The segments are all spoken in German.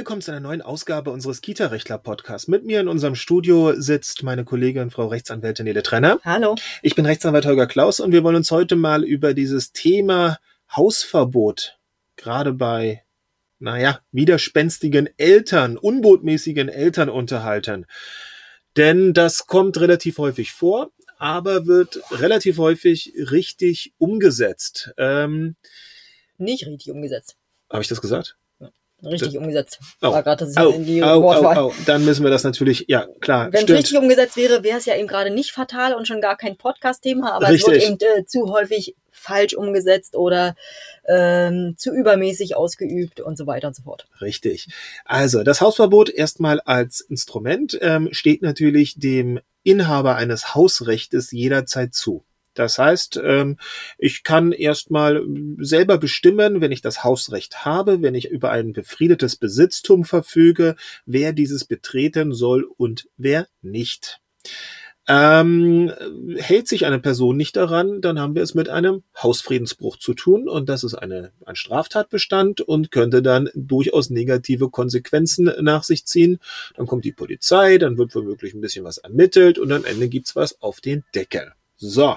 willkommen zu einer neuen Ausgabe unseres Kita-Rechtler-Podcasts. Mit mir in unserem Studio sitzt meine Kollegin Frau Rechtsanwältin Nele Trenner. Hallo. Ich bin Rechtsanwalt Holger Klaus und wir wollen uns heute mal über dieses Thema Hausverbot, gerade bei, naja, widerspenstigen Eltern, unbotmäßigen Eltern unterhalten. Denn das kommt relativ häufig vor, aber wird relativ häufig richtig umgesetzt. Ähm, Nicht richtig umgesetzt. Habe ich das gesagt? Richtig umgesetzt. Oh. War gerade das Au, in die au, Wortwahl. au, au. Dann müssen wir das natürlich, ja klar, Wenn es richtig umgesetzt wäre, wäre es ja eben gerade nicht fatal und schon gar kein Podcast-Thema, aber es Richtig. wird eben äh, zu häufig falsch umgesetzt oder ähm, zu übermäßig ausgeübt und so weiter und so fort. Richtig. Also das Hausverbot erstmal als Instrument ähm, steht natürlich dem Inhaber eines Hausrechtes jederzeit zu. Das heißt, ähm, ich kann erstmal selber bestimmen, wenn ich das Hausrecht habe, wenn ich über ein befriedetes Besitztum verfüge, wer dieses betreten soll und wer nicht. Ähm, hält sich eine Person nicht daran, dann haben wir es mit einem Hausfriedensbruch zu tun und das ist eine, ein Straftatbestand und könnte dann durchaus negative Konsequenzen nach sich ziehen. Dann kommt die Polizei, dann wird womöglich ein bisschen was ermittelt und am Ende gibt's was auf den Deckel. So.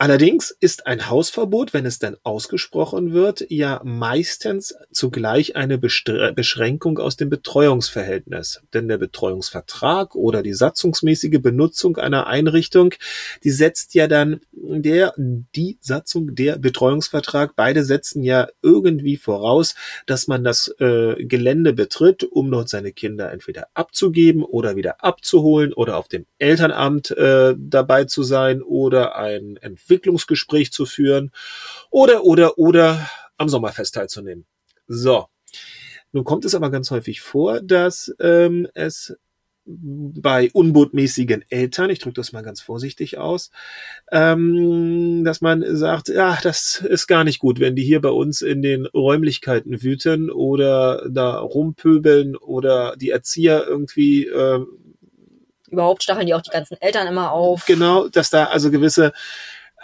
Allerdings ist ein Hausverbot, wenn es dann ausgesprochen wird, ja meistens zugleich eine Bestre- Beschränkung aus dem Betreuungsverhältnis. Denn der Betreuungsvertrag oder die satzungsmäßige Benutzung einer Einrichtung, die setzt ja dann der, die Satzung, der Betreuungsvertrag, beide setzen ja irgendwie voraus, dass man das äh, Gelände betritt, um dort seine Kinder entweder abzugeben oder wieder abzuholen oder auf dem Elternamt äh, dabei zu sein oder ein Entwicklungsgespräch zu führen oder, oder, oder am Sommerfest teilzunehmen. So. Nun kommt es aber ganz häufig vor, dass ähm, es bei unbotmäßigen Eltern, ich drücke das mal ganz vorsichtig aus, ähm, dass man sagt, ja, das ist gar nicht gut, wenn die hier bei uns in den Räumlichkeiten wüten oder da rumpöbeln oder die Erzieher irgendwie ähm, Überhaupt stacheln die auch die ganzen Eltern immer auf. genau, dass da also gewisse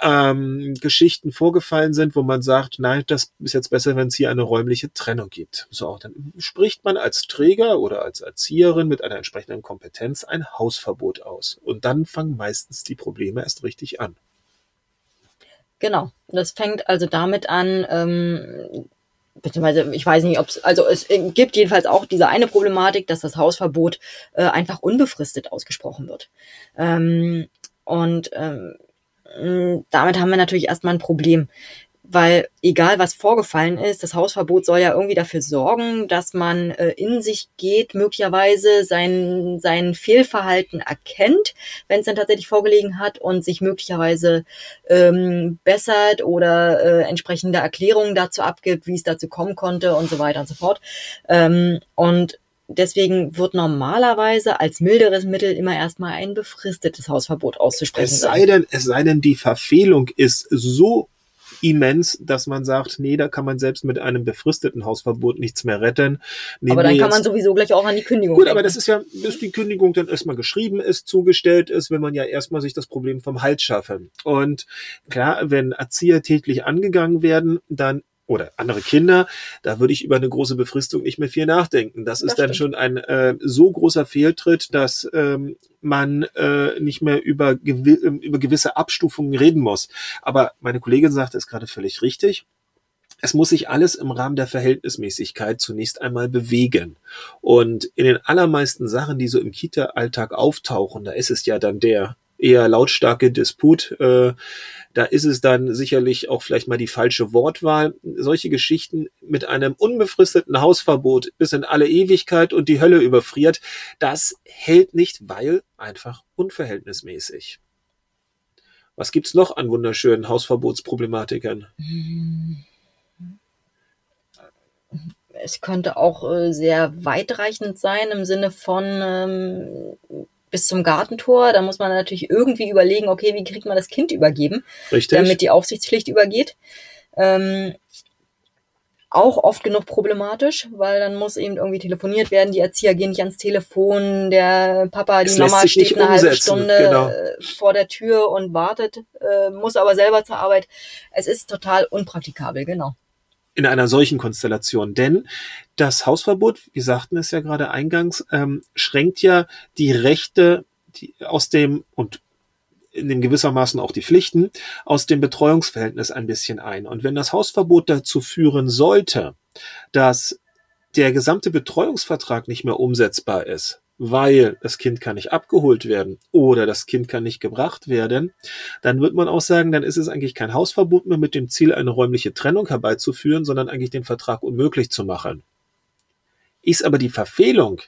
ähm, Geschichten vorgefallen sind, wo man sagt, nein, das ist jetzt besser, wenn es hier eine räumliche Trennung gibt. So, dann spricht man als Träger oder als Erzieherin mit einer entsprechenden Kompetenz ein Hausverbot aus. Und dann fangen meistens die Probleme erst richtig an. Genau. Das fängt also damit an, ähm, beziehungsweise ich weiß nicht, ob es, also es gibt jedenfalls auch diese eine Problematik, dass das Hausverbot äh, einfach unbefristet ausgesprochen wird. Ähm, und ähm, damit haben wir natürlich erstmal ein Problem. Weil egal was vorgefallen ist, das Hausverbot soll ja irgendwie dafür sorgen, dass man äh, in sich geht, möglicherweise sein, sein Fehlverhalten erkennt, wenn es dann tatsächlich vorgelegen hat und sich möglicherweise ähm, bessert oder äh, entsprechende Erklärungen dazu abgibt, wie es dazu kommen konnte und so weiter und so fort. Ähm, und deswegen wird normalerweise als milderes Mittel immer erstmal ein befristetes Hausverbot auszusprechen Es sei denn, es sei denn, die Verfehlung ist so immens, dass man sagt, nee, da kann man selbst mit einem befristeten Hausverbot nichts mehr retten. Nehmen aber dann kann man sowieso gleich auch an die Kündigung Gut, denken. aber das ist ja, bis die Kündigung dann erstmal geschrieben ist, zugestellt ist, wenn man ja erstmal sich das Problem vom Hals schaffen. Und klar, wenn Erzieher täglich angegangen werden, dann oder andere Kinder, da würde ich über eine große Befristung nicht mehr viel nachdenken. Das ist Das dann stimmt. schon ein äh, so großer Fehltritt, dass ähm, man äh, nicht mehr über, gewi ähm, über gewisse Abstufungen reden muss. Aber meine Kollegin sagte es gerade völlig richtig. Es muss sich alles im Rahmen der Verhältnismäßigkeit zunächst einmal bewegen. Und in den allermeisten Sachen, die so im Kita-Alltag auftauchen, da ist es ja dann der eher lautstarke Disput. Äh, da ist es dann sicherlich auch vielleicht mal die falsche Wortwahl. Solche Geschichten mit einem unbefristeten Hausverbot bis in alle Ewigkeit und die Hölle überfriert, das hält nicht, weil einfach unverhältnismäßig. Was gibt's noch an wunderschönen Hausverbotsproblematiken? es könnte auch äh, sehr weitreichend sein im Sinne von ähm, bis zum Gartentor. Da muss man natürlich irgendwie überlegen, okay, wie kriegt man das Kind übergeben, Richtig? damit die Aufsichtspflicht übergeht. Ähm, auch oft genug problematisch, weil dann muss eben irgendwie telefoniert werden, die Erzieher gehen nicht ans Telefon, der Papa, die Es Mama steht eine halbe Stunde genau. äh, vor der Tür und wartet, äh, muss aber selber zur Arbeit. Es ist total unpraktikabel, genau. In einer solchen Konstellation. Denn das Hausverbot, wir sagten es ja gerade eingangs, ähm, schränkt ja die Rechte die aus dem und in dem gewissermaßen auch die Pflichten aus dem Betreuungsverhältnis ein bisschen ein. Und wenn das Hausverbot dazu führen sollte, dass der gesamte Betreuungsvertrag nicht mehr umsetzbar ist, weil das Kind kann nicht abgeholt werden oder das Kind kann nicht gebracht werden, dann wird man auch sagen, dann ist es eigentlich kein Hausverbot mehr mit dem Ziel, eine räumliche Trennung herbeizuführen, sondern eigentlich den Vertrag unmöglich zu machen. Ist aber die Verfehlung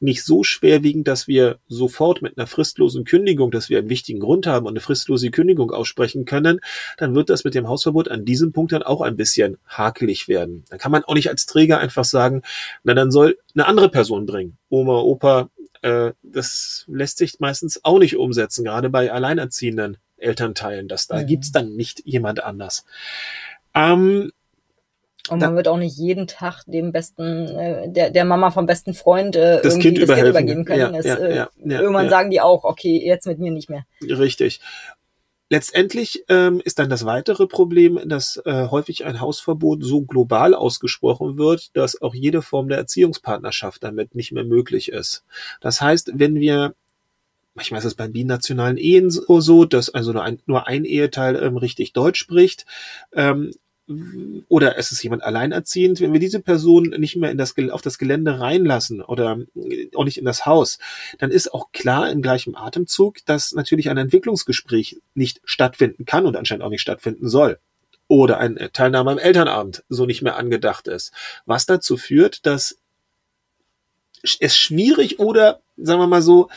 nicht so schwerwiegend, dass wir sofort mit einer fristlosen Kündigung, dass wir einen wichtigen Grund haben und eine fristlose Kündigung aussprechen können, dann wird das mit dem Hausverbot an diesem Punkt dann auch ein bisschen hakelig werden. Dann kann man auch nicht als Träger einfach sagen, na dann soll eine andere Person bringen. Oma, Opa, äh, das lässt sich meistens auch nicht umsetzen, gerade bei alleinerziehenden Elternteilen. Das, da mhm. gibt's dann nicht jemand anders. Ähm, und man wird auch nicht jeden Tag dem besten, äh, der, der Mama vom besten Freund äh, das, kind, das kind übergeben können. Ja, es, ja, äh, ja, irgendwann sagen die auch, okay, jetzt mit mir nicht mehr. Richtig. Letztendlich ähm, ist dann das weitere Problem, dass äh, häufig ein Hausverbot so global ausgesprochen wird, dass auch jede Form der Erziehungspartnerschaft damit nicht mehr möglich ist. Das heißt, wenn wir manchmal ist es bei binationalen Ehen so, dass also nur ein, nur ein Eheteil ähm, richtig Deutsch spricht. Ähm, oder es ist jemand alleinerziehend, wenn wir diese Person nicht mehr in das, auf das Gelände reinlassen oder äh, auch nicht in das Haus, dann ist auch klar im gleichen Atemzug, dass natürlich ein Entwicklungsgespräch nicht stattfinden kann und anscheinend auch nicht stattfinden soll. Oder ein Teilnahme am Elternabend so nicht mehr angedacht ist. Was dazu führt, dass es schwierig oder, sagen wir mal so,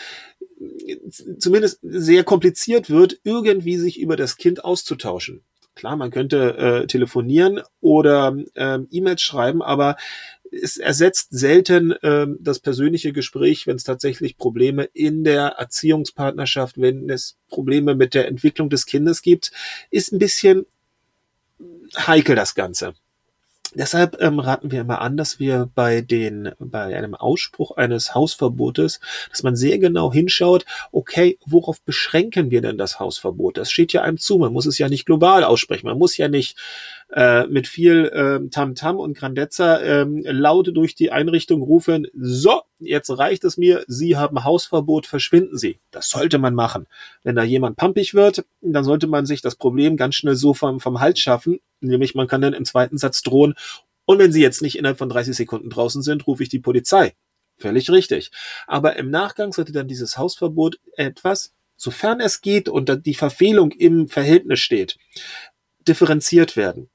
zumindest sehr kompliziert wird, irgendwie sich über das Kind auszutauschen. Klar, man könnte äh, telefonieren oder ähm, E-Mails schreiben, aber es ersetzt selten ähm, das persönliche Gespräch, wenn es tatsächlich Probleme in der Erziehungspartnerschaft, wenn es Probleme mit der Entwicklung des Kindes gibt, ist ein bisschen heikel das Ganze. Deshalb ähm, raten wir immer an, dass wir bei den, bei einem Ausspruch eines Hausverbotes, dass man sehr genau hinschaut, okay, worauf beschränken wir denn das Hausverbot? Das steht ja einem zu. Man muss es ja nicht global aussprechen. Man muss ja nicht äh, mit viel ähm, Tamtam -Tam und Grandezza ähm, laut durch die Einrichtung rufen, so, jetzt reicht es mir, Sie haben Hausverbot, verschwinden Sie. Das sollte man machen. Wenn da jemand pampig wird, dann sollte man sich das Problem ganz schnell so vom, vom Hals schaffen, nämlich man kann dann im zweiten Satz drohen, und wenn Sie jetzt nicht innerhalb von 30 Sekunden draußen sind, rufe ich die Polizei. Völlig richtig. Aber im Nachgang sollte dann dieses Hausverbot etwas, sofern es geht und die Verfehlung im Verhältnis steht, differenziert werden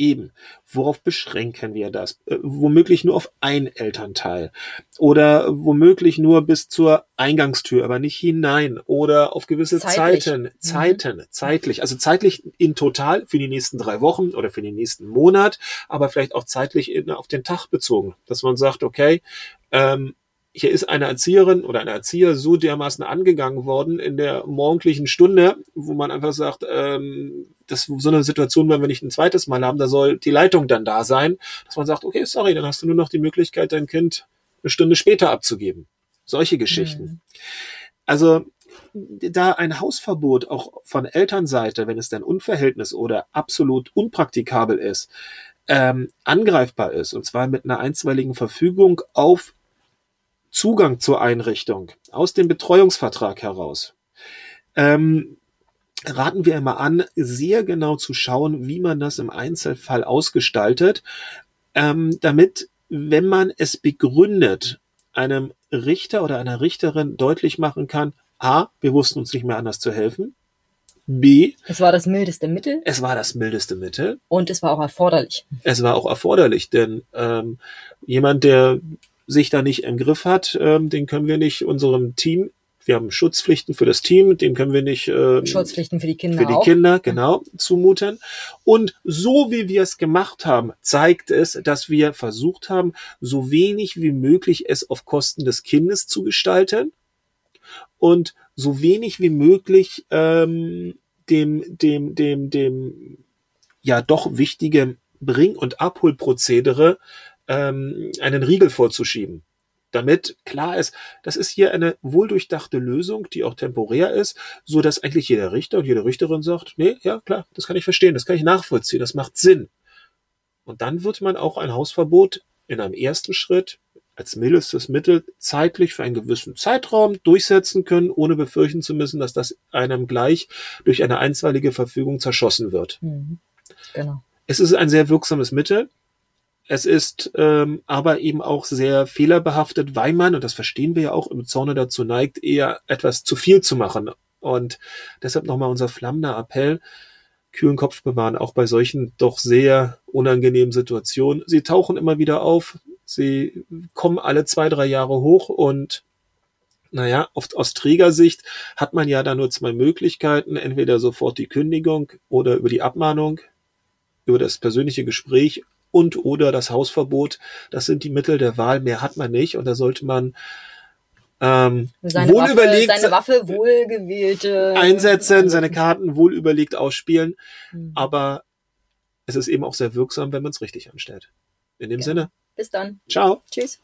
eben, worauf beschränken wir das? Äh, womöglich nur auf ein Elternteil oder womöglich nur bis zur Eingangstür, aber nicht hinein oder auf gewisse zeitlich. Zeiten, mhm. Zeiten, mhm. zeitlich, also zeitlich in total für die nächsten drei Wochen oder für den nächsten Monat, aber vielleicht auch zeitlich in, auf den Tag bezogen, dass man sagt, okay, ähm, hier ist eine Erzieherin oder ein Erzieher so dermaßen angegangen worden in der morgendlichen Stunde, wo man einfach sagt, ähm, das so eine Situation wenn wir nicht ein zweites Mal haben, da soll die Leitung dann da sein, dass man sagt, okay, sorry, dann hast du nur noch die Möglichkeit, dein Kind eine Stunde später abzugeben. Solche Geschichten. Mhm. Also da ein Hausverbot auch von Elternseite, wenn es dann Unverhältnis oder absolut unpraktikabel ist, ähm, angreifbar ist, und zwar mit einer einstweiligen Verfügung auf Zugang zur Einrichtung aus dem Betreuungsvertrag heraus, ähm, raten wir immer an, sehr genau zu schauen, wie man das im Einzelfall ausgestaltet, ähm, damit, wenn man es begründet, einem Richter oder einer Richterin deutlich machen kann, A, wir wussten uns nicht mehr anders zu helfen. B. Es war das mildeste Mittel. Es war das mildeste Mittel. Und es war auch erforderlich. Es war auch erforderlich, denn ähm, jemand, der sich da nicht im Griff hat, ähm, den können wir nicht unserem Team wir haben Schutzpflichten für das Team, dem können wir nicht äh, Schutzpflichten für die Kinder für die auch. Kinder genau zumuten. Und so wie wir es gemacht haben, zeigt es, dass wir versucht haben, so wenig wie möglich es auf Kosten des Kindes zu gestalten und so wenig wie möglich ähm, dem dem dem dem ja doch wichtige Bring- und Abholprozedere ähm, einen Riegel vorzuschieben. Damit klar ist, das ist hier eine wohldurchdachte Lösung, die auch temporär ist, so dass eigentlich jeder Richter und jede Richterin sagt, nee, ja klar, das kann ich verstehen, das kann ich nachvollziehen, das macht Sinn. Und dann wird man auch ein Hausverbot in einem ersten Schritt als mildestes Mittel zeitlich für einen gewissen Zeitraum durchsetzen können, ohne befürchten zu müssen, dass das einem gleich durch eine einstweilige Verfügung zerschossen wird. Mhm. Genau. Es ist ein sehr wirksames Mittel. Es ist ähm, aber eben auch sehr fehlerbehaftet, weil man, und das verstehen wir ja auch, im Zorne dazu neigt, eher etwas zu viel zu machen. Und deshalb nochmal unser flammender Appell, kühlen Kopf bewahren, auch bei solchen doch sehr unangenehmen Situationen. Sie tauchen immer wieder auf, sie kommen alle zwei, drei Jahre hoch und naja, oft aus Trägersicht hat man ja da nur zwei Möglichkeiten, entweder sofort die Kündigung oder über die Abmahnung, über das persönliche Gespräch und oder das Hausverbot. Das sind die Mittel der Wahl, mehr hat man nicht und da sollte man ähm, Seine wohl Waffe, überlegt seine Waffe wohlgewählte einsetzen, seine Karten wohl überlegt ausspielen, Mhm. aber es ist eben auch sehr wirksam, wenn man es richtig anstellt. In dem Ja. Sinne, Bis dann. ciao. Tschüss.